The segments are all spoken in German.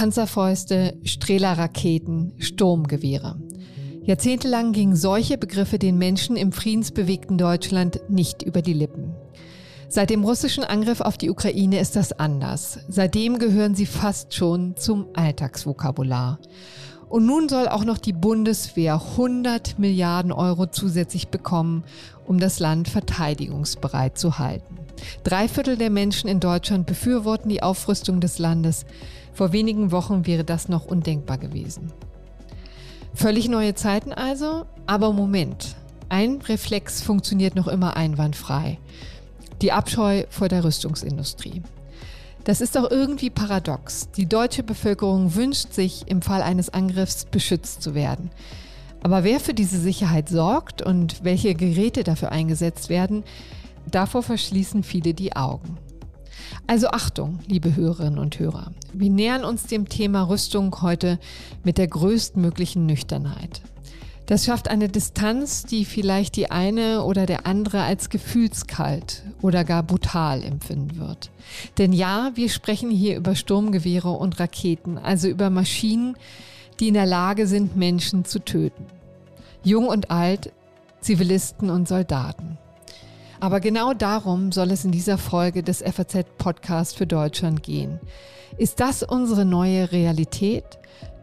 Panzerfäuste, Strehlerraketen, Sturmgewehre. Jahrzehntelang gingen solche Begriffe den Menschen im friedensbewegten Deutschland nicht über die Lippen. Seit dem russischen Angriff auf die Ukraine ist das anders. Seitdem gehören sie fast schon zum Alltagsvokabular. Und nun soll auch noch die Bundeswehr 100 Milliarden Euro zusätzlich bekommen, um das Land verteidigungsbereit zu halten. Drei Viertel der Menschen in Deutschland befürworten die Aufrüstung des Landes. Vor wenigen Wochen wäre das noch undenkbar gewesen. Völlig neue Zeiten also, aber Moment. Ein Reflex funktioniert noch immer einwandfrei. Die Abscheu vor der Rüstungsindustrie. Das ist doch irgendwie paradox. Die deutsche Bevölkerung wünscht sich, im Fall eines Angriffs beschützt zu werden. Aber wer für diese Sicherheit sorgt und welche Geräte dafür eingesetzt werden, davor verschließen viele die Augen. Also Achtung, liebe Hörerinnen und Hörer. Wir nähern uns dem Thema Rüstung heute mit der größtmöglichen Nüchternheit. Das schafft eine Distanz, die vielleicht die eine oder der andere als gefühlskalt oder gar brutal empfinden wird. Denn ja, wir sprechen hier über Sturmgewehre und Raketen, also über Maschinen, die in der Lage sind, Menschen zu töten. Jung und alt, Zivilisten und Soldaten. Aber genau darum soll es in dieser Folge des FAZ Podcast für Deutschland gehen. Ist das unsere neue Realität?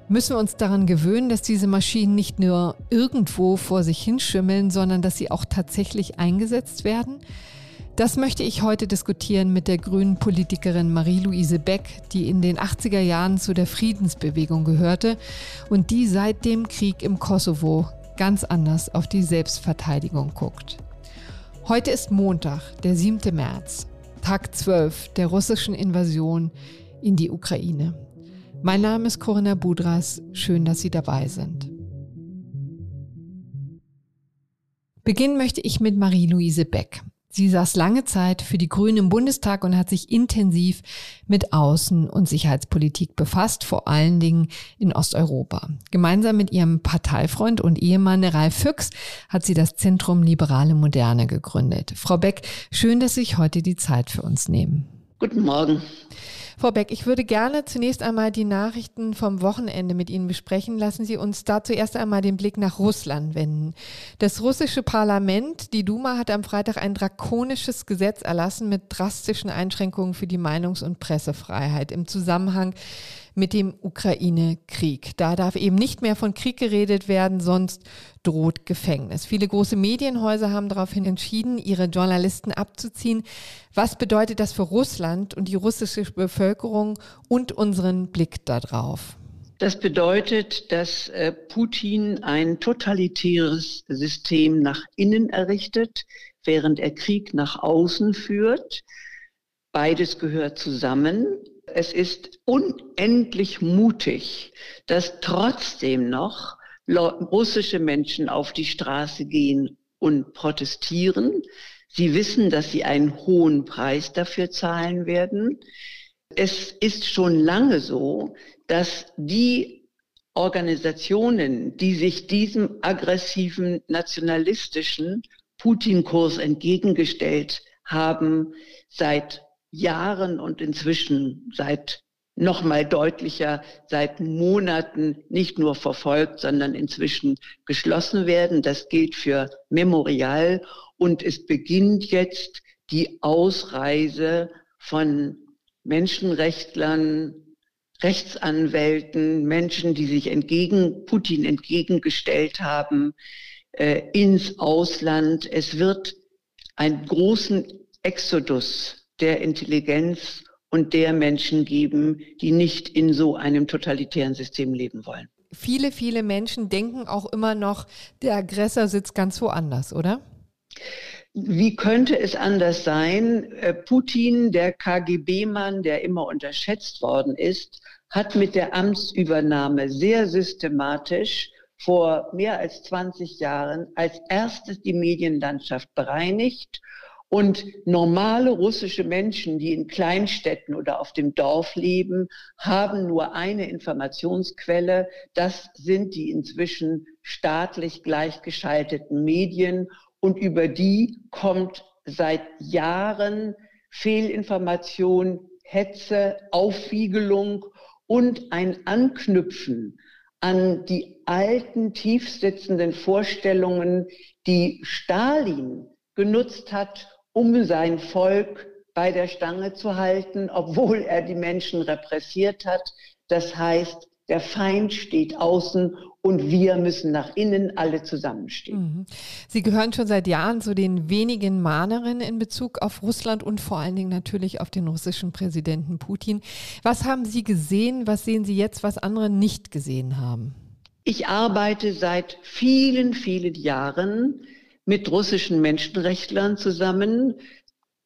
Müssen wir uns daran gewöhnen, dass diese Maschinen nicht nur irgendwo vor sich hinschimmeln, sondern dass sie auch tatsächlich eingesetzt werden? Das möchte ich heute diskutieren mit der grünen Politikerin Marie-Louise Beck, die in den 80er Jahren zu der Friedensbewegung gehörte und die seit dem Krieg im Kosovo ganz anders auf die Selbstverteidigung guckt. Heute ist Montag, der 7. März, Tag 12 der russischen Invasion in die Ukraine. Mein Name ist Corinna Budras. Schön, dass Sie dabei sind. Beginnen möchte ich mit Marie-Louise Beck. Sie saß lange Zeit für die Grünen im Bundestag und hat sich intensiv mit Außen- und Sicherheitspolitik befasst, vor allen Dingen in Osteuropa. Gemeinsam mit ihrem Parteifreund und Ehemann Ralf Füchs hat sie das Zentrum Liberale Moderne gegründet. Frau Beck, schön, dass Sie sich heute die Zeit für uns nehmen. Guten Morgen. Frau Beck, ich würde gerne zunächst einmal die Nachrichten vom Wochenende mit Ihnen besprechen. Lassen Sie uns da zuerst einmal den Blick nach Russland wenden. Das russische Parlament, die Duma, hat am Freitag ein drakonisches Gesetz erlassen mit drastischen Einschränkungen für die Meinungs- und Pressefreiheit im Zusammenhang mit dem Ukraine-Krieg. Da darf eben nicht mehr von Krieg geredet werden, sonst droht Gefängnis. Viele große Medienhäuser haben daraufhin entschieden, ihre Journalisten abzuziehen. Was bedeutet das für Russland und die russische Bevölkerung und unseren Blick darauf? Das bedeutet, dass äh, Putin ein totalitäres System nach innen errichtet, während er Krieg nach außen führt. Beides gehört zusammen. Es ist unendlich mutig, dass trotzdem noch russische Menschen auf die Straße gehen und protestieren. Sie wissen, dass sie einen hohen Preis dafür zahlen werden. Es ist schon lange so, dass die Organisationen, die sich diesem aggressiven nationalistischen Putin-Kurs entgegengestellt haben, seit Jahren und inzwischen seit noch mal deutlicher seit Monaten nicht nur verfolgt, sondern inzwischen geschlossen werden. Das gilt für Memorial und es beginnt jetzt die Ausreise von Menschenrechtlern, Rechtsanwälten, Menschen, die sich entgegen Putin entgegengestellt haben, äh, ins Ausland. Es wird einen großen Exodus der Intelligenz und der Menschen geben, die nicht in so einem totalitären System leben wollen. Viele, viele Menschen denken auch immer noch, der Aggressor sitzt ganz woanders, oder? Wie könnte es anders sein? Äh, Putin, der KGB-Mann, der immer unterschätzt worden ist, hat mit der Amtsübernahme sehr systematisch vor mehr als 20 Jahren als erstes die Medienlandschaft bereinigt und normale russische Menschen, die in Kleinstädten oder auf dem Dorf leben, haben nur eine Informationsquelle. Das sind die inzwischen staatlich gleichgeschalteten Medien. Und über die kommt seit Jahren Fehlinformation, Hetze, Aufwiegelung und ein Anknüpfen an die alten, tiefsitzenden Vorstellungen, die Stalin genutzt hat, um sein Volk bei der Stange zu halten, obwohl er die Menschen repressiert hat. Das heißt, der Feind steht außen und wir müssen nach innen alle zusammenstehen. Mhm. Sie gehören schon seit Jahren zu den wenigen Mahnerinnen in Bezug auf Russland und vor allen Dingen natürlich auf den russischen Präsidenten Putin. Was haben Sie gesehen? Was sehen Sie jetzt, was andere nicht gesehen haben? Ich arbeite seit vielen, vielen Jahren mit russischen Menschenrechtlern zusammen.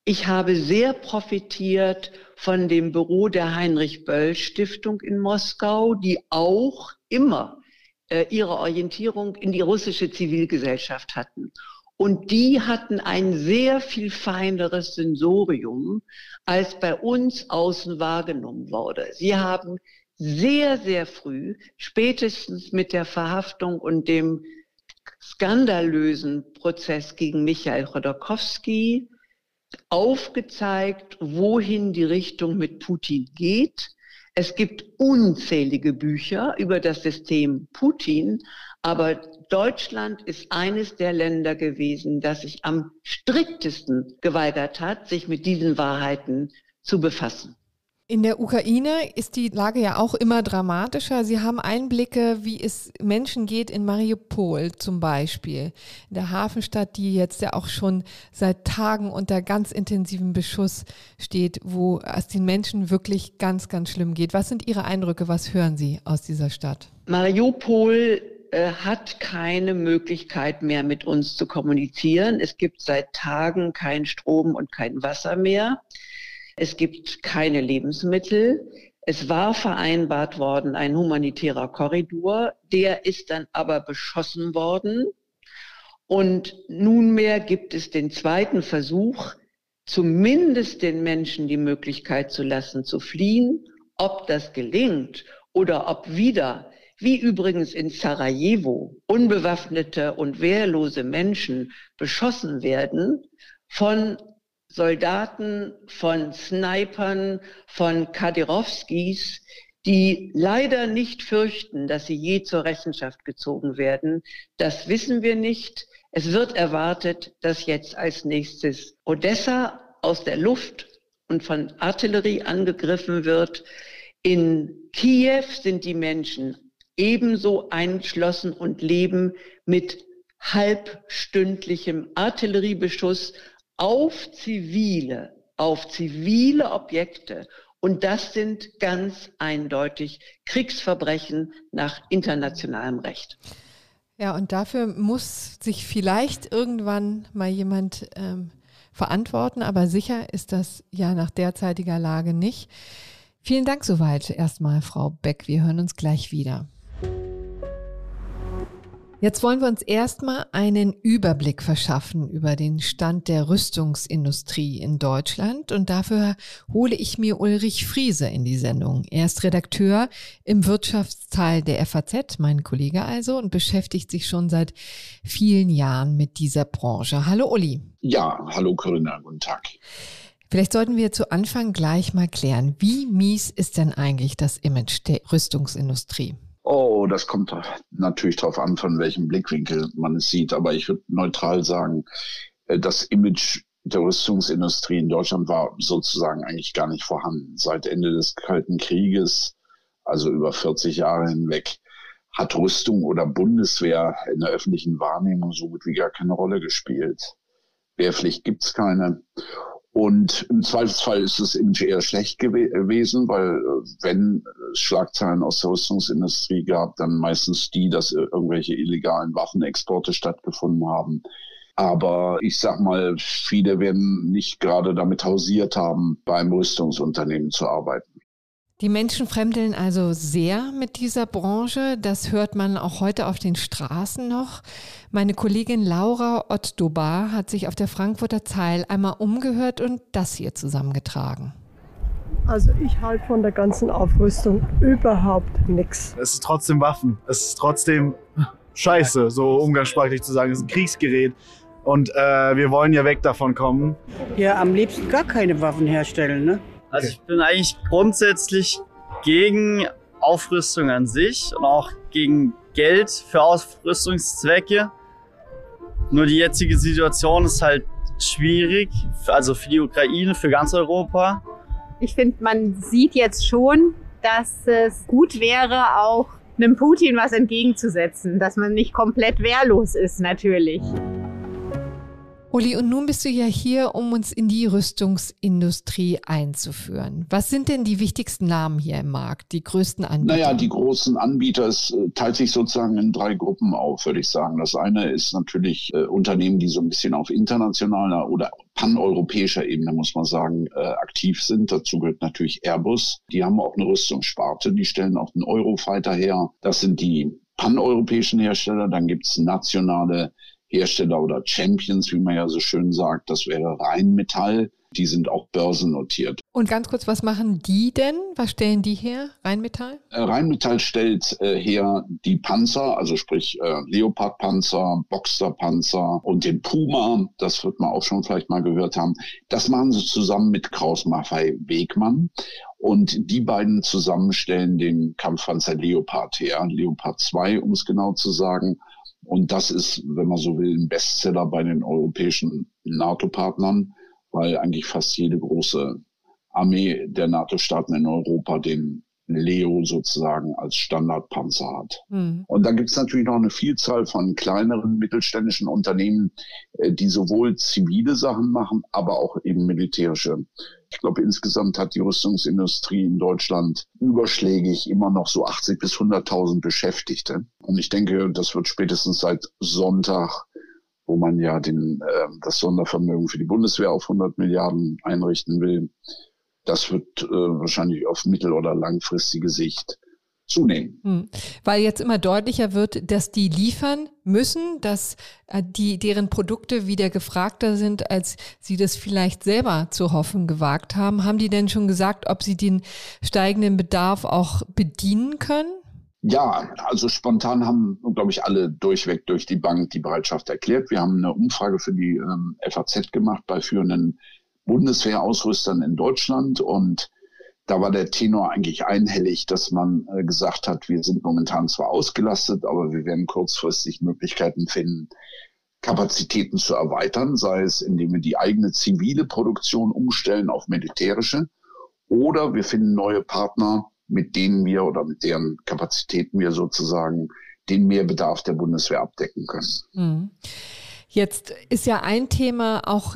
Ich habe sehr profitiert von dem Büro der Heinrich Böll Stiftung in Moskau, die auch immer äh, ihre Orientierung in die russische Zivilgesellschaft hatten. Und die hatten ein sehr viel feineres Sensorium, als bei uns außen wahrgenommen wurde. Sie haben sehr, sehr früh, spätestens mit der Verhaftung und dem skandalösen Prozess gegen Michael Chodorkowski, aufgezeigt, wohin die Richtung mit Putin geht. Es gibt unzählige Bücher über das System Putin, aber Deutschland ist eines der Länder gewesen, das sich am striktesten geweigert hat, sich mit diesen Wahrheiten zu befassen. In der Ukraine ist die Lage ja auch immer dramatischer. Sie haben Einblicke, wie es Menschen geht in Mariupol zum Beispiel, in der Hafenstadt, die jetzt ja auch schon seit Tagen unter ganz intensivem Beschuss steht, wo es den Menschen wirklich ganz, ganz schlimm geht. Was sind Ihre Eindrücke? Was hören Sie aus dieser Stadt? Mariupol äh, hat keine Möglichkeit mehr mit uns zu kommunizieren. Es gibt seit Tagen kein Strom und kein Wasser mehr. Es gibt keine Lebensmittel. Es war vereinbart worden, ein humanitärer Korridor. Der ist dann aber beschossen worden. Und nunmehr gibt es den zweiten Versuch, zumindest den Menschen die Möglichkeit zu lassen, zu fliehen. Ob das gelingt oder ob wieder, wie übrigens in Sarajevo, unbewaffnete und wehrlose Menschen beschossen werden von Soldaten, von Snipern, von Kadirowskis, die leider nicht fürchten, dass sie je zur Rechenschaft gezogen werden. Das wissen wir nicht. Es wird erwartet, dass jetzt als nächstes Odessa aus der Luft und von Artillerie angegriffen wird. In Kiew sind die Menschen ebenso einschlossen und leben mit halbstündlichem Artilleriebeschuss auf zivile, auf zivile Objekte. Und das sind ganz eindeutig Kriegsverbrechen nach internationalem Recht. Ja, und dafür muss sich vielleicht irgendwann mal jemand ähm, verantworten, aber sicher ist das ja nach derzeitiger Lage nicht. Vielen Dank soweit erstmal, Frau Beck. Wir hören uns gleich wieder. Jetzt wollen wir uns erstmal einen Überblick verschaffen über den Stand der Rüstungsindustrie in Deutschland und dafür hole ich mir Ulrich Friese in die Sendung. Er ist Redakteur im Wirtschaftsteil der FAZ, mein Kollege also, und beschäftigt sich schon seit vielen Jahren mit dieser Branche. Hallo Uli. Ja, hallo Corinna, guten Tag. Vielleicht sollten wir zu Anfang gleich mal klären, wie mies ist denn eigentlich das Image der Rüstungsindustrie? Oh, das kommt natürlich darauf an, von welchem Blickwinkel man es sieht. Aber ich würde neutral sagen, äh, das Image der Rüstungsindustrie in Deutschland war sozusagen eigentlich gar nicht vorhanden. Seit Ende des Kalten Krieges, also über 40 Jahre hinweg, hat Rüstung oder Bundeswehr in der öffentlichen Wahrnehmung so gut wie gar keine Rolle gespielt. Wehrpflicht gibt's keine. Und im Zweifelsfall ist das Image eher schlecht gew gewesen, weil äh, wenn es Schlagzeilen aus der Rüstungsindustrie gab, dann meistens die, dass irgendwelche illegalen Waffenexporte stattgefunden haben. Aber ich sag mal, viele werden nicht gerade damit hausiert haben, beim Rüstungsunternehmen zu arbeiten. Die Menschen fremdeln also sehr mit dieser Branche. Das hört man auch heute auf den Straßen noch. Meine Kollegin Laura Ottdobar hat sich auf der Frankfurter Zeil einmal umgehört und das hier zusammengetragen. Also ich halte von der ganzen Aufrüstung überhaupt nichts. Es ist trotzdem Waffen. Es ist trotzdem Scheiße, so umgangssprachlich zu sagen. Es ist ein Kriegsgerät. Und äh, wir wollen ja weg davon kommen. Ja, am liebsten gar keine Waffen herstellen, ne? Also ich bin eigentlich grundsätzlich gegen Aufrüstung an sich und auch gegen Geld für Aufrüstungszwecke. Nur die jetzige Situation ist halt schwierig, also für die Ukraine, für ganz Europa. Ich finde, man sieht jetzt schon, dass es gut wäre, auch einem Putin was entgegenzusetzen, dass man nicht komplett wehrlos ist natürlich. Uli, und nun bist du ja hier, um uns in die Rüstungsindustrie einzuführen. Was sind denn die wichtigsten Namen hier im Markt, die größten Anbieter? Naja, die großen Anbieter, es äh, teilt sich sozusagen in drei Gruppen auf, würde ich sagen. Das eine ist natürlich äh, Unternehmen, die so ein bisschen auf internationaler oder paneuropäischer Ebene, muss man sagen, äh, aktiv sind. Dazu gehört natürlich Airbus. Die haben auch eine Rüstungssparte, die stellen auch den Eurofighter her. Das sind die paneuropäischen Hersteller. Dann gibt es nationale Hersteller oder Champions, wie man ja so schön sagt. Das wäre Rheinmetall. Die sind auch börsennotiert. Und ganz kurz, was machen die denn? Was stellen die her? Rheinmetall? Äh, Rheinmetall stellt äh, her die Panzer, also sprich äh, Leopardpanzer, Boxerpanzer und den Puma. Das wird man auch schon vielleicht mal gehört haben. Das machen sie zusammen mit Kraus Maffei Wegmann. Und die beiden zusammen stellen den Kampfpanzer Leopard her. Leopard 2, um es genau zu sagen. Und das ist, wenn man so will, ein Bestseller bei den europäischen NATO-Partnern, weil eigentlich fast jede große Armee der NATO-Staaten in Europa den Leo sozusagen als Standardpanzer hat. Mhm. Und dann gibt es natürlich noch eine Vielzahl von kleineren mittelständischen Unternehmen, äh, die sowohl zivile Sachen machen, aber auch eben militärische. Ich glaube, insgesamt hat die Rüstungsindustrie in Deutschland überschlägig immer noch so 80 bis 100.000 Beschäftigte. Und ich denke, das wird spätestens seit Sonntag wo man ja den, äh, das Sondervermögen für die Bundeswehr auf 100 Milliarden einrichten will, das wird äh, wahrscheinlich auf mittel- oder langfristige Sicht zunehmen. Hm. Weil jetzt immer deutlicher wird, dass die liefern müssen, dass äh, die, deren Produkte wieder gefragter sind, als sie das vielleicht selber zu hoffen gewagt haben. Haben die denn schon gesagt, ob sie den steigenden Bedarf auch bedienen können? Ja, also spontan haben, glaube ich, alle durchweg durch die Bank die Bereitschaft erklärt. Wir haben eine Umfrage für die ähm, FAZ gemacht bei führenden Bundeswehrausrüstern in Deutschland und da war der Tenor eigentlich einhellig, dass man äh, gesagt hat, wir sind momentan zwar ausgelastet, aber wir werden kurzfristig Möglichkeiten finden, Kapazitäten zu erweitern, sei es indem wir die eigene zivile Produktion umstellen auf militärische oder wir finden neue Partner, mit denen wir oder mit deren Kapazitäten wir sozusagen den Mehrbedarf der Bundeswehr abdecken können. Mhm. Jetzt ist ja ein Thema auch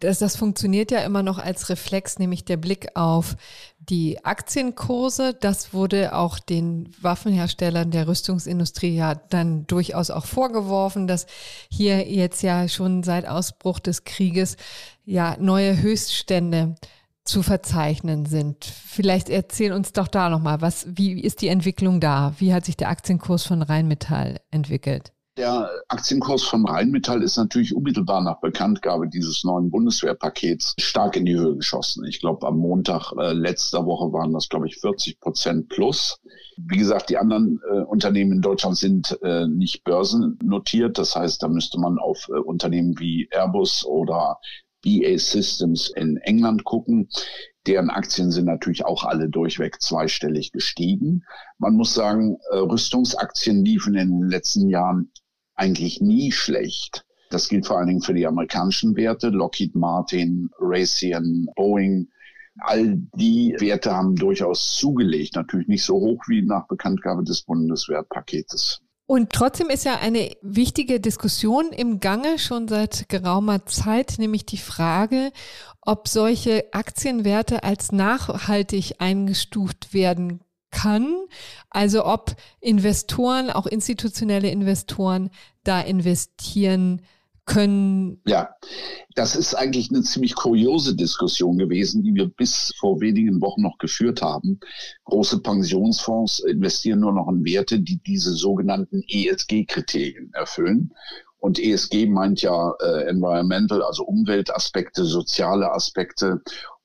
das, das funktioniert ja immer noch als Reflex, nämlich der Blick auf die Aktienkurse. Das wurde auch den Waffenherstellern der Rüstungsindustrie ja dann durchaus auch vorgeworfen, dass hier jetzt ja schon seit Ausbruch des Krieges ja neue Höchststände zu verzeichnen sind. Vielleicht erzähl uns doch da nochmal, was, wie ist die Entwicklung da? Wie hat sich der Aktienkurs von Rheinmetall entwickelt? Der Aktienkurs von Rheinmetall ist natürlich unmittelbar nach Bekanntgabe dieses neuen Bundeswehrpakets stark in die Höhe geschossen. Ich glaube, am Montag äh, letzter Woche waren das, glaube ich, 40 Prozent plus. Wie gesagt, die anderen äh, Unternehmen in Deutschland sind äh, nicht börsennotiert. Das heißt, da müsste man auf äh, Unternehmen wie Airbus oder BA Systems in England gucken. Deren Aktien sind natürlich auch alle durchweg zweistellig gestiegen. Man muss sagen, äh, Rüstungsaktien liefen in den letzten Jahren eigentlich nie schlecht. Das gilt vor allen Dingen für die amerikanischen Werte, Lockheed Martin, Raytheon, Boeing. All die Werte haben durchaus zugelegt, natürlich nicht so hoch wie nach Bekanntgabe des Bundeswehrpaketes. Und trotzdem ist ja eine wichtige Diskussion im Gange schon seit geraumer Zeit, nämlich die Frage, ob solche Aktienwerte als nachhaltig eingestuft werden kann. Also ob Investoren, auch institutionelle Investoren, da investieren können. Ja, das ist eigentlich eine ziemlich kuriose Diskussion gewesen, die wir bis vor wenigen Wochen noch geführt haben. Große Pensionsfonds investieren nur noch in Werte, die diese sogenannten ESG-Kriterien erfüllen. Und ESG meint ja äh, Environmental, also Umweltaspekte, soziale Aspekte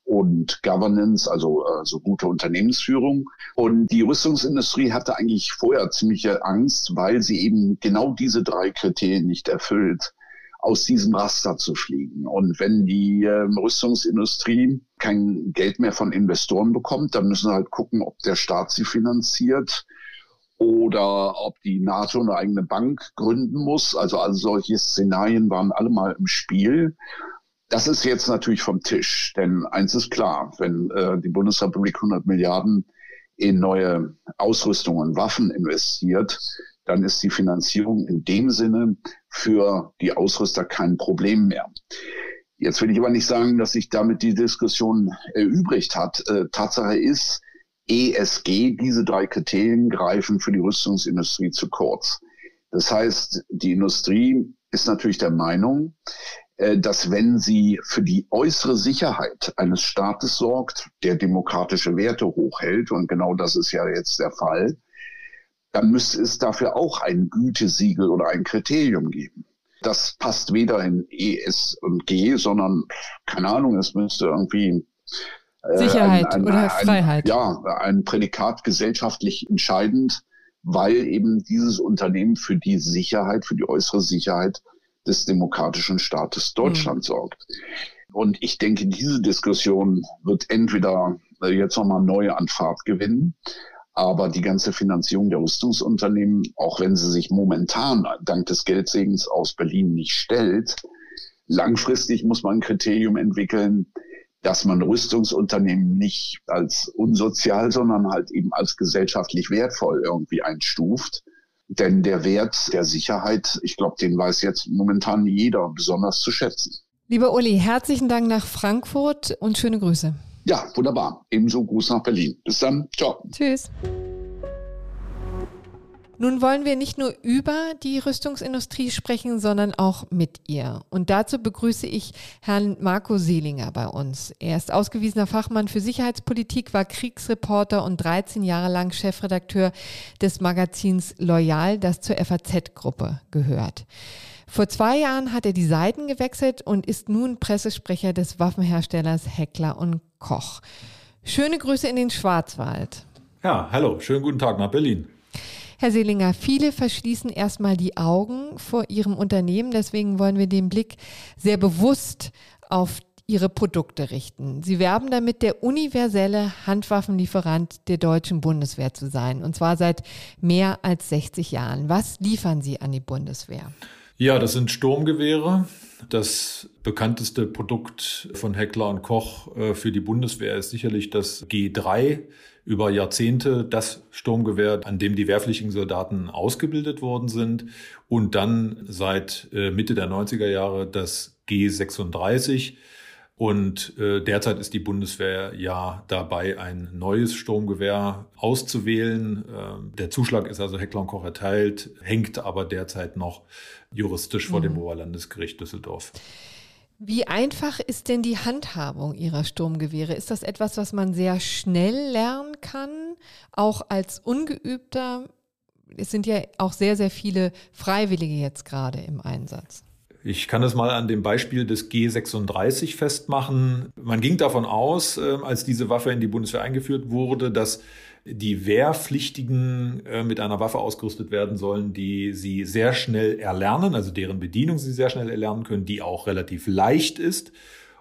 und Governance, also, also gute Unternehmensführung. Und die Rüstungsindustrie hatte eigentlich vorher ziemliche Angst, weil sie eben genau diese drei Kriterien nicht erfüllt aus diesem Raster zu fliegen. Und wenn die äh, Rüstungsindustrie kein Geld mehr von Investoren bekommt, dann müssen halt gucken, ob der Staat sie finanziert oder ob die NATO eine eigene Bank gründen muss. Also, also solche Szenarien waren alle mal im Spiel. Das ist jetzt natürlich vom Tisch, denn eins ist klar, wenn äh, die Bundesrepublik 100 Milliarden in neue Ausrüstung und Waffen investiert, dann ist die Finanzierung in dem Sinne für die Ausrüster kein Problem mehr. Jetzt will ich aber nicht sagen, dass sich damit die Diskussion erübrigt hat. Äh, Tatsache ist, ESG, diese drei Kriterien greifen für die Rüstungsindustrie zu kurz. Das heißt, die Industrie ist natürlich der Meinung, dass wenn sie für die äußere Sicherheit eines Staates sorgt, der demokratische Werte hochhält, und genau das ist ja jetzt der Fall, dann müsste es dafür auch ein Gütesiegel oder ein Kriterium geben. Das passt weder in ES und G, sondern keine Ahnung, es müsste irgendwie äh, Sicherheit ein, ein, oder ein, Freiheit. Ja, ein Prädikat gesellschaftlich entscheidend, weil eben dieses Unternehmen für die Sicherheit, für die äußere Sicherheit des demokratischen Staates Deutschland mhm. sorgt. Und ich denke, diese Diskussion wird entweder äh, jetzt nochmal neu an Fahrt gewinnen, aber die ganze Finanzierung der Rüstungsunternehmen, auch wenn sie sich momentan dank des Geldsegens aus Berlin nicht stellt, langfristig muss man ein Kriterium entwickeln, dass man Rüstungsunternehmen nicht als unsozial, sondern halt eben als gesellschaftlich wertvoll irgendwie einstuft. Denn der Wert der Sicherheit, ich glaube, den weiß jetzt momentan jeder besonders zu schätzen. Lieber Uli, herzlichen Dank nach Frankfurt und schöne Grüße. Ja, wunderbar. Ebenso Gruß nach Berlin. Bis dann. Ciao. Tschüss. Nun wollen wir nicht nur über die Rüstungsindustrie sprechen, sondern auch mit ihr. Und dazu begrüße ich Herrn Marco Seelinger bei uns. Er ist ausgewiesener Fachmann für Sicherheitspolitik, war Kriegsreporter und 13 Jahre lang Chefredakteur des Magazins Loyal, das zur FAZ-Gruppe gehört. Vor zwei Jahren hat er die Seiten gewechselt und ist nun Pressesprecher des Waffenherstellers Heckler und Koch. Schöne Grüße in den Schwarzwald. Ja, hallo, schönen guten Tag nach Berlin. Herr Seelinger, viele verschließen erstmal die Augen vor ihrem Unternehmen. Deswegen wollen wir den Blick sehr bewusst auf ihre Produkte richten. Sie werben damit, der universelle Handwaffenlieferant der deutschen Bundeswehr zu sein. Und zwar seit mehr als 60 Jahren. Was liefern Sie an die Bundeswehr? Ja, das sind Sturmgewehre. Das bekannteste Produkt von Heckler und Koch äh, für die Bundeswehr ist sicherlich das G3 über Jahrzehnte das Sturmgewehr, an dem die wehrpflichtigen Soldaten ausgebildet worden sind. Und dann seit äh, Mitte der 90er Jahre das G36. Und äh, derzeit ist die Bundeswehr ja dabei, ein neues Sturmgewehr auszuwählen. Äh, der Zuschlag ist also Heckler und Koch erteilt, hängt aber derzeit noch juristisch vor mhm. dem Oberlandesgericht Düsseldorf. Wie einfach ist denn die Handhabung Ihrer Sturmgewehre? Ist das etwas, was man sehr schnell lernen kann, auch als Ungeübter? Es sind ja auch sehr, sehr viele Freiwillige jetzt gerade im Einsatz. Ich kann es mal an dem Beispiel des G36 festmachen. Man ging davon aus, äh, als diese Waffe in die Bundeswehr eingeführt wurde, dass die Wehrpflichtigen äh, mit einer Waffe ausgerüstet werden sollen, die sie sehr schnell erlernen, also deren Bedienung sie sehr schnell erlernen können, die auch relativ leicht ist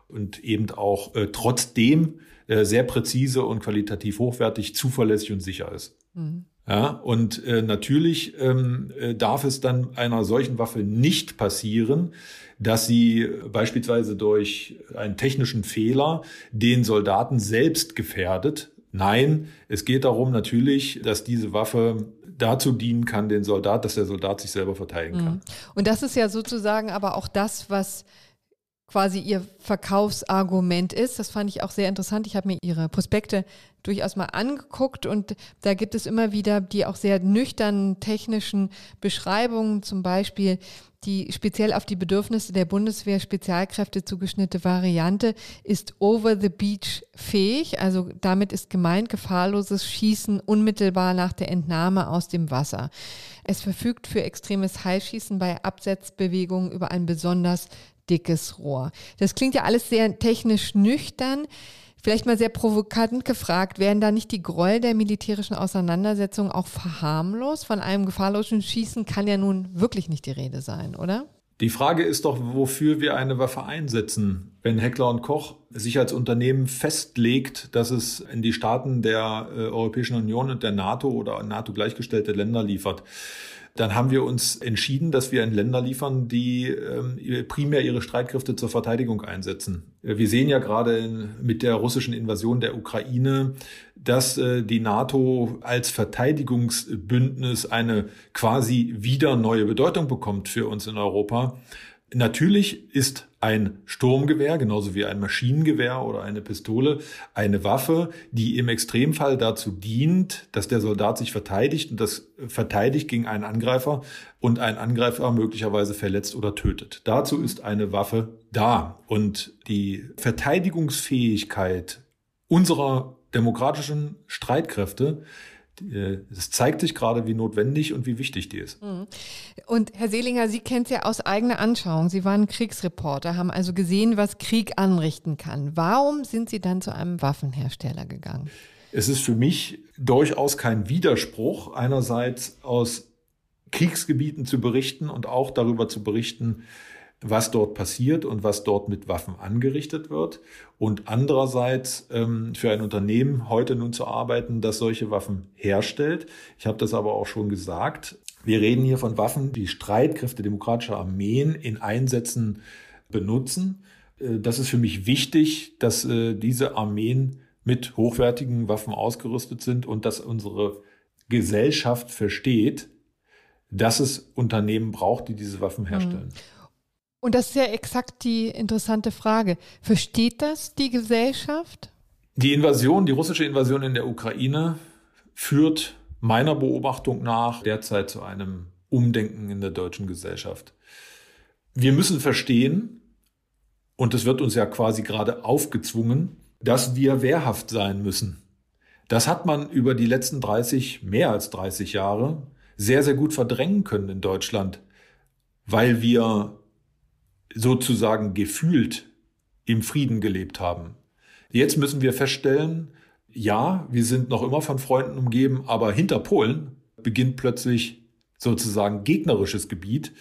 und eben auch äh, trotzdem äh, sehr präzise und qualitativ hochwertig, zuverlässig und sicher ist. Mhm. Ja, und äh, natürlich ähm, äh, darf es dann einer solchen Waffe nicht passieren, dass sie beispielsweise durch einen technischen Fehler den Soldaten selbst gefährdet, Nein, es geht darum natürlich, dass diese Waffe dazu dienen kann, den Soldat, dass der Soldat sich selber verteidigen kann. Mhm. Und das ist ja sozusagen aber auch das, was quasi ihr Verkaufsargument ist. Das fand ich auch sehr interessant. Ich habe mir ihre Prospekte durchaus mal angeguckt und da gibt es immer wieder die auch sehr nüchternen technischen Beschreibungen, zum Beispiel die speziell auf die Bedürfnisse der Bundeswehr Spezialkräfte zugeschnittene Variante ist over the beach fähig. Also damit ist gemeint gefahrloses Schießen unmittelbar nach der Entnahme aus dem Wasser. Es verfügt für extremes Heilschießen bei Absetzbewegungen über ein besonders dickes Rohr. Das klingt ja alles sehr technisch nüchtern. Vielleicht mal sehr provokant gefragt, werden da nicht die Gräuel der militärischen Auseinandersetzung auch verharmlos? Von einem gefahrlosen Schießen kann ja nun wirklich nicht die Rede sein, oder? Die Frage ist doch, wofür wir eine Waffe einsetzen. Wenn Heckler und Koch sich als Unternehmen festlegt, dass es in die Staaten der äh, Europäischen Union und der NATO oder NATO gleichgestellte Länder liefert, dann haben wir uns entschieden, dass wir in Länder liefern, die ähm, primär ihre Streitkräfte zur Verteidigung einsetzen. Wir sehen ja gerade mit der russischen Invasion der Ukraine, dass äh, die NATO als Verteidigungsbündnis eine quasi wieder neue Bedeutung bekommt für uns in Europa. Natürlich ist ein Sturmgewehr, genauso wie ein Maschinengewehr oder eine Pistole, eine Waffe, die im Extremfall dazu dient, dass der Soldat sich verteidigt und das verteidigt gegen einen Angreifer und ein Angreifer möglicherweise verletzt oder tötet. Dazu ist eine Waffe da. Und die Verteidigungsfähigkeit unserer demokratischen Streitkräfte es zeigt sich gerade, wie notwendig und wie wichtig die ist. Mhm. Und Herr Seelinger, Sie kennen es ja aus eigener Anschauung. Sie waren Kriegsreporter, haben also gesehen, was Krieg anrichten kann. Warum sind Sie dann zu einem Waffenhersteller gegangen? Es ist für mich durchaus kein Widerspruch, einerseits aus Kriegsgebieten zu berichten und auch darüber zu berichten, was dort passiert und was dort mit Waffen angerichtet wird. Und andererseits ähm, für ein Unternehmen heute nun zu arbeiten, das solche Waffen herstellt. Ich habe das aber auch schon gesagt. Wir reden hier von Waffen, die Streitkräfte demokratischer Armeen in Einsätzen benutzen. Äh, das ist für mich wichtig, dass äh, diese Armeen mit hochwertigen Waffen ausgerüstet sind und dass unsere Gesellschaft versteht, dass es Unternehmen braucht, die diese Waffen herstellen. Mhm. Und das ist ja exakt die interessante Frage. Versteht das die Gesellschaft? Die Invasion, die russische Invasion in der Ukraine führt meiner Beobachtung nach derzeit zu einem Umdenken in der deutschen Gesellschaft. Wir müssen verstehen, und es wird uns ja quasi gerade aufgezwungen, dass wir wehrhaft sein müssen. Das hat man über die letzten 30, mehr als 30 Jahre sehr, sehr gut verdrängen können in Deutschland, weil wir sozusagen gefühlt im Frieden gelebt haben. Jetzt müssen wir feststellen, ja, wir sind noch immer von Freunden umgeben, aber hinter Polen beginnt plötzlich sozusagen gegnerisches Gebiet,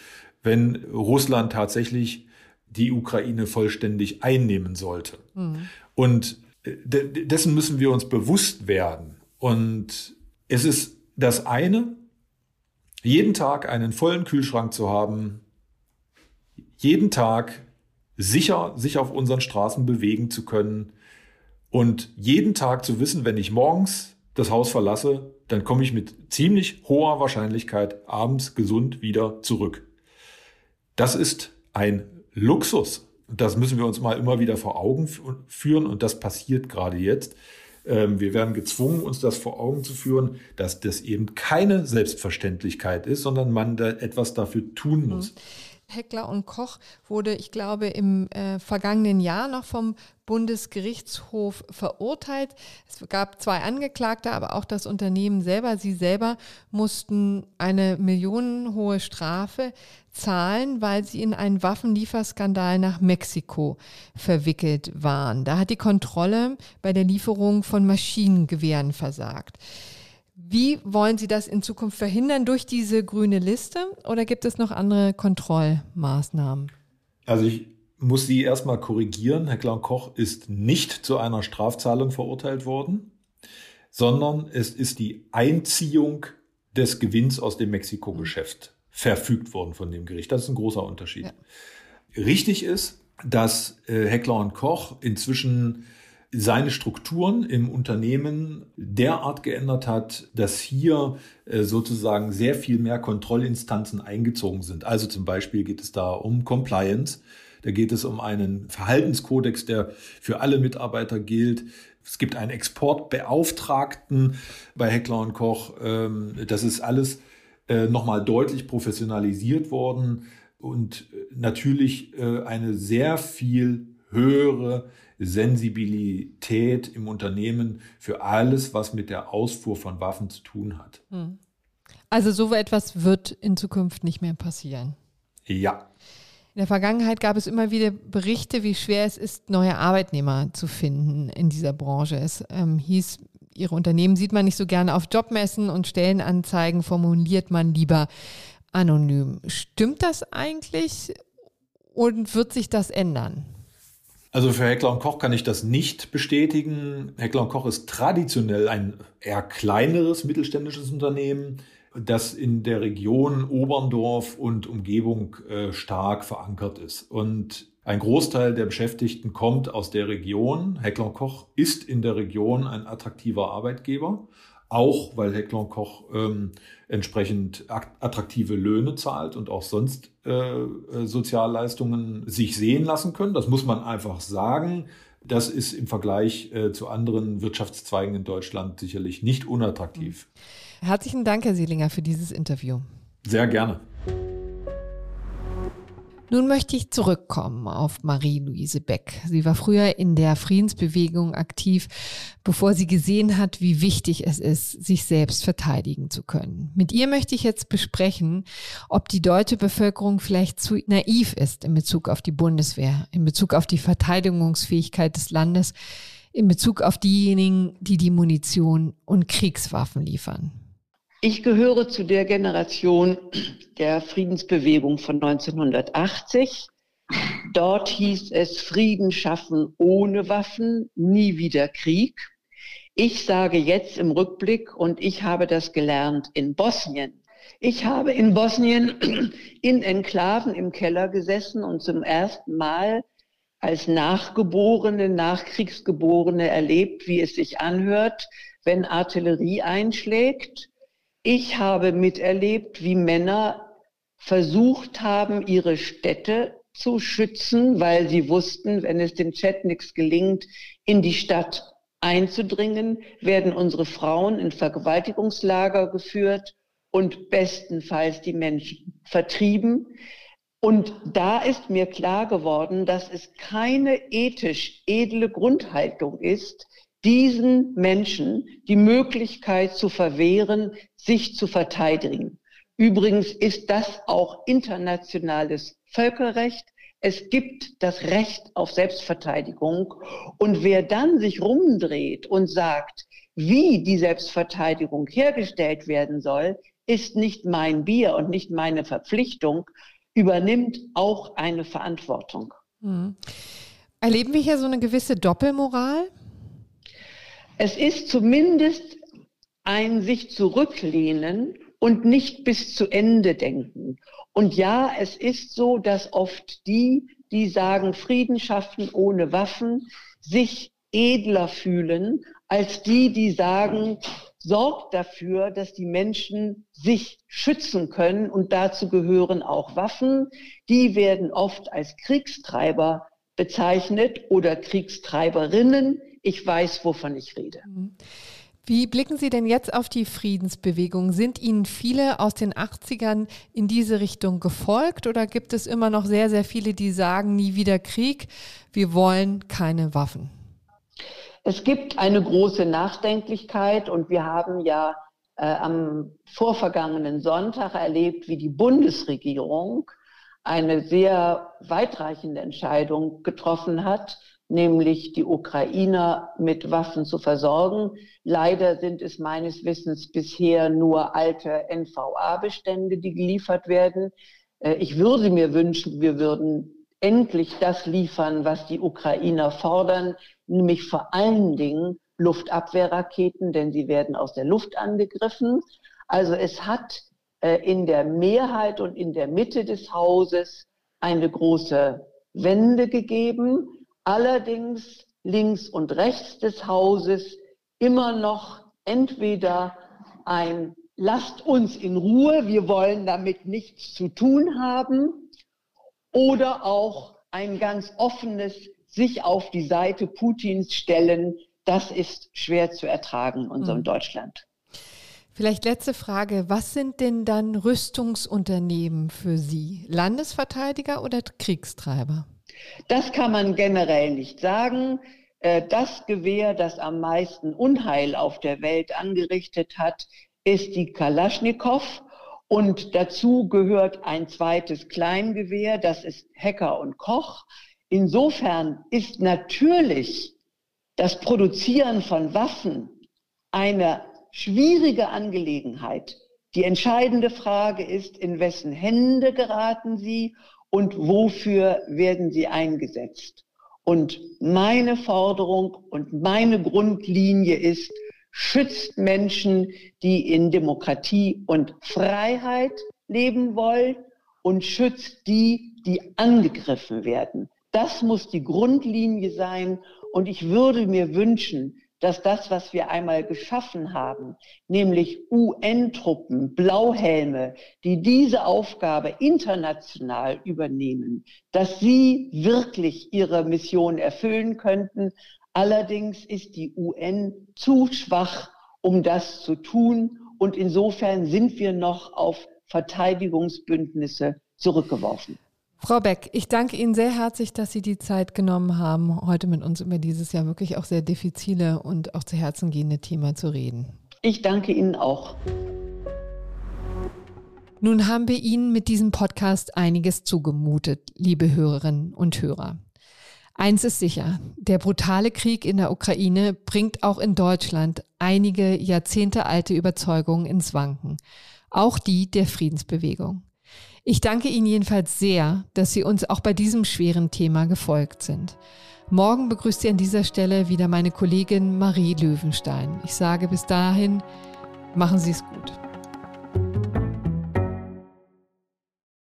wenn Russland tatsächlich die Ukraine vollständig einnehmen sollte. Mhm. Und äh, dessen müssen wir uns bewusst werden. Und es ist das eine, jeden Tag einen vollen Kühlschrank zu haben, jeden Tag sicher sich auf unseren Straßen bewegen zu können und jeden Tag zu wissen, wenn ich morgens das Haus verlasse, dann komme ich mit ziemlich hoher Wahrscheinlichkeit abends gesund wieder zurück. Das ist ein Luxus. Das müssen wir uns mal immer wieder vor Augen führen und das passiert gerade jetzt. Ähm, wir werden gezwungen, uns das vor Augen zu führen, dass das eben keine Selbstverständlichkeit ist, sondern man da etwas dafür tun muss. Mhm. Heckler und Koch wurde, ich glaube, im äh, vergangenen Jahr noch vom Bundesgerichtshof verurteilt. Es gab zwei Angeklagte, aber auch das Unternehmen selber, sie selber mussten eine millionenhohe Strafe zahlen, weil sie in einen Waffenlieferskandal nach Mexiko verwickelt waren. Da hat die Kontrolle bei der Lieferung von Maschinengewehren versagt. Wie wollen Sie das in Zukunft verhindern durch diese grüne Liste oder gibt es noch andere Kontrollmaßnahmen? Also ich muss Sie erstmal korrigieren. Herr Klaun-Koch ist nicht zu einer Strafzahlung verurteilt worden, sondern es ist die Einziehung des Gewinns aus dem Mexiko-Geschäft verfügt worden von dem Gericht. Das ist ein großer Unterschied. Ja. Richtig ist, dass äh, Heckler und Koch inzwischen seine Strukturen im Unternehmen derart geändert hat, dass hier äh, sozusagen sehr viel mehr Kontrollinstanzen eingezogen sind. Also zum Beispiel geht es da um Compliance. Da geht es um einen Verhaltenskodex, der für alle Mitarbeiter gilt. Es gibt einen Exportbeauftragten bei Heckler und Koch. Ähm, das ist alles äh, nochmal deutlich professionalisiert worden und äh, natürlich eine sehr viel höhere Sensibilität im Unternehmen für alles, was mit der Ausfuhr von Waffen zu tun hat. Hm. Also so etwas wird in Zukunft nicht mehr passieren. Ja. In der Vergangenheit gab es immer wieder Berichte, wie schwer es ist, neue Arbeitnehmer zu finden in dieser Branche. Es ähm, hieß, ihre Unternehmen sieht man nicht so gerne auf Jobmessen und Stellenanzeigen formuliert man lieber anonym. Stimmt das eigentlich und wird sich das ändern? Also für Heckler und Koch kann ich das nicht bestätigen. Heckler und Koch ist traditionell ein eher kleineres mittelständisches Unternehmen, das in der Region Oberndorf und Umgebung äh, stark verankert ist. Und ein Großteil der Beschäftigten kommt aus der Region. Heckler und Koch ist in der Region ein attraktiver Arbeitgeber auch weil Heckler Koch ähm, entsprechend attraktive Löhne zahlt und auch sonst äh, äh, Sozialleistungen sich sehen lassen können. Das muss man einfach sagen. Das ist im Vergleich äh, zu anderen Wirtschaftszweigen in Deutschland sicherlich nicht unattraktiv. Herzlichen Dank, Herr Seelinger, für dieses Interview. Sehr gerne. Nun möchte ich zurückkommen auf Marie-Louise Beck. Sie war früher in der Friedensbewegung aktiv, bevor sie gesehen hat, wie wichtig es ist, sich selbst verteidigen zu können. Mit ihr möchte ich jetzt besprechen, ob die deutsche Bevölkerung vielleicht zu naiv ist in Bezug auf die Bundeswehr, in Bezug auf die Verteidigungsfähigkeit des Landes, in Bezug auf diejenigen, die die Munition und Kriegswaffen liefern. Ich gehöre zu der Generation der Friedensbewegung von 1980. Dort hieß es Frieden schaffen ohne Waffen, nie wieder Krieg. Ich sage jetzt im Rückblick, und ich habe das gelernt in Bosnien. Ich habe in Bosnien in Enklaven im Keller gesessen und zum ersten Mal als Nachgeborene, Nachkriegsgeborene erlebt, wie es sich anhört, wenn Artillerie einschlägt ich habe miterlebt, wie Männer versucht haben, ihre Städte zu schützen, weil sie wussten, wenn es den Chetniks gelingt, in die Stadt einzudringen, werden unsere Frauen in Vergewaltigungslager geführt und bestenfalls die Menschen vertrieben. Und da ist mir klar geworden, dass es keine ethisch edle Grundhaltung ist, diesen Menschen die Möglichkeit zu verwehren, sich zu verteidigen. Übrigens ist das auch internationales Völkerrecht. Es gibt das Recht auf Selbstverteidigung. Und wer dann sich rumdreht und sagt, wie die Selbstverteidigung hergestellt werden soll, ist nicht mein Bier und nicht meine Verpflichtung, übernimmt auch eine Verantwortung. Mhm. Erleben wir hier so eine gewisse Doppelmoral? Es ist zumindest ein sich zurücklehnen und nicht bis zu Ende denken. Und ja, es ist so, dass oft die, die sagen, Frieden schaffen ohne Waffen, sich edler fühlen als die, die sagen, sorgt dafür, dass die Menschen sich schützen können und dazu gehören auch Waffen. Die werden oft als Kriegstreiber bezeichnet oder Kriegstreiberinnen. Ich weiß, wovon ich rede. Mhm. Wie blicken Sie denn jetzt auf die Friedensbewegung? Sind Ihnen viele aus den 80ern in diese Richtung gefolgt oder gibt es immer noch sehr, sehr viele, die sagen, nie wieder Krieg, wir wollen keine Waffen? Es gibt eine große Nachdenklichkeit und wir haben ja äh, am vorvergangenen Sonntag erlebt, wie die Bundesregierung eine sehr weitreichende Entscheidung getroffen hat, nämlich die Ukrainer mit Waffen zu versorgen. Leider sind es meines Wissens bisher nur alte NVA-Bestände, die geliefert werden. Äh, ich würde mir wünschen, wir würden endlich das liefern, was die Ukrainer fordern, nämlich vor allen Dingen Luftabwehrraketen, denn sie werden aus der Luft angegriffen. Also es hat äh, in der Mehrheit und in der Mitte des Hauses eine große Wende gegeben allerdings links und rechts des Hauses immer noch entweder ein Lasst uns in Ruhe, wir wollen damit nichts zu tun haben, oder auch ein ganz offenes sich auf die Seite Putins stellen, das ist schwer zu ertragen in unserem mhm. Deutschland. Vielleicht letzte Frage. Was sind denn dann Rüstungsunternehmen für Sie? Landesverteidiger oder Kriegstreiber? Das kann man generell nicht sagen. Äh, das Gewehr, das am meisten Unheil auf der Welt angerichtet hat, ist die Kalaschnikow. Und dazu gehört ein zweites Kleingewehr, das ist Hecker und Koch. Insofern ist natürlich das Produzieren von Waffen eine schwierige Angelegenheit. Die entscheidende Frage ist, in wessen Hände geraten sie und wofür werden sie eingesetzt. Und meine Forderung und meine Grundlinie ist, schützt Menschen, die in Demokratie und Freiheit leben wollen und schützt die, die angegriffen werden. Das muss die Grundlinie sein. Und ich würde mir wünschen, dass das, was wir einmal geschaffen haben, nämlich UN-Truppen, Blauhelme, die diese Aufgabe international übernehmen, dass sie wirklich ihre Mission erfüllen könnten. Allerdings ist die UN zu schwach, um das zu tun. Und insofern sind wir noch auf Verteidigungsbündnisse zurückgeworfen. Frau Beck, ich danke Ihnen sehr herzlich, dass Sie die Zeit genommen haben, heute mit uns über dieses ja wirklich auch sehr diffizile und auch zu Herzen gehende Thema zu reden. Ich danke Ihnen auch. Nun haben wir Ihnen mit diesem Podcast einiges zugemutet, liebe Hörerinnen und Hörer. Eins ist sicher, der brutale Krieg in der Ukraine bringt auch in Deutschland einige jahrzehntealte Überzeugungen ins Wanken, auch die der Friedensbewegung. Ich danke Ihnen jedenfalls sehr, dass Sie uns auch bei diesem schweren Thema gefolgt sind. Morgen begrüßt Sie an dieser Stelle wieder meine Kollegin Marie Löwenstein. Ich sage bis dahin, machen Sie es gut.